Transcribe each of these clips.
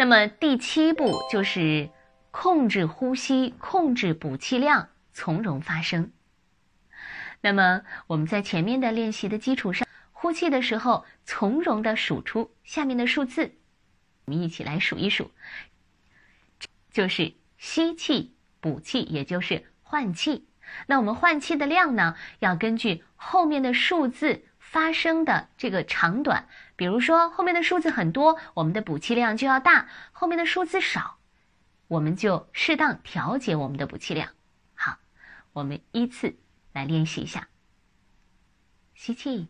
那么第七步就是控制呼吸，控制补气量，从容发声。那么我们在前面的练习的基础上，呼气的时候从容的数出下面的数字，我们一起来数一数，就是吸气补气，也就是换气。那我们换气的量呢，要根据后面的数字发生的这个长短。比如说后面的数字很多，我们的补气量就要大；后面的数字少，我们就适当调节我们的补气量。好，我们依次来练习一下。吸气，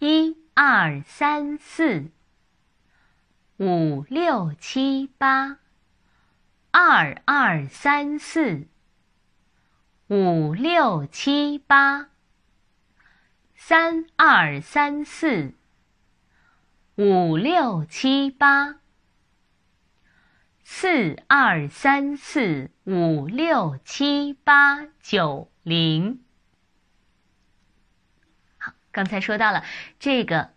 一二三四五六七八，二二三四。五六七八，三二三四，五六七八，四二三四五六七八九零。好，刚才说到了这个。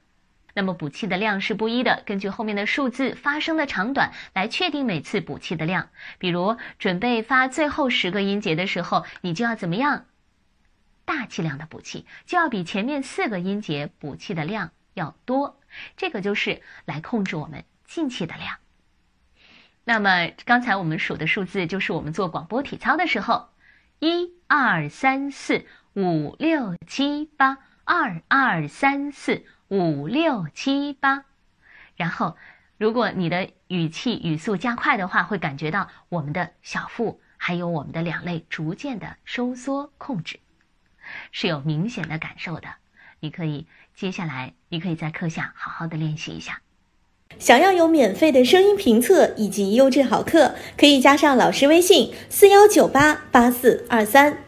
那么补气的量是不一的，根据后面的数字发声的长短来确定每次补气的量。比如准备发最后十个音节的时候，你就要怎么样？大气量的补气，就要比前面四个音节补气的量要多。这个就是来控制我们进气的量。那么刚才我们数的数字就是我们做广播体操的时候，一二三四五六七八，二二三四。五六七八，然后，如果你的语气语速加快的话，会感觉到我们的小腹还有我们的两肋逐渐的收缩控制，是有明显的感受的。你可以接下来，你可以在课下好好的练习一下。想要有免费的声音评测以及优质好课，可以加上老师微信：四幺九八八四二三。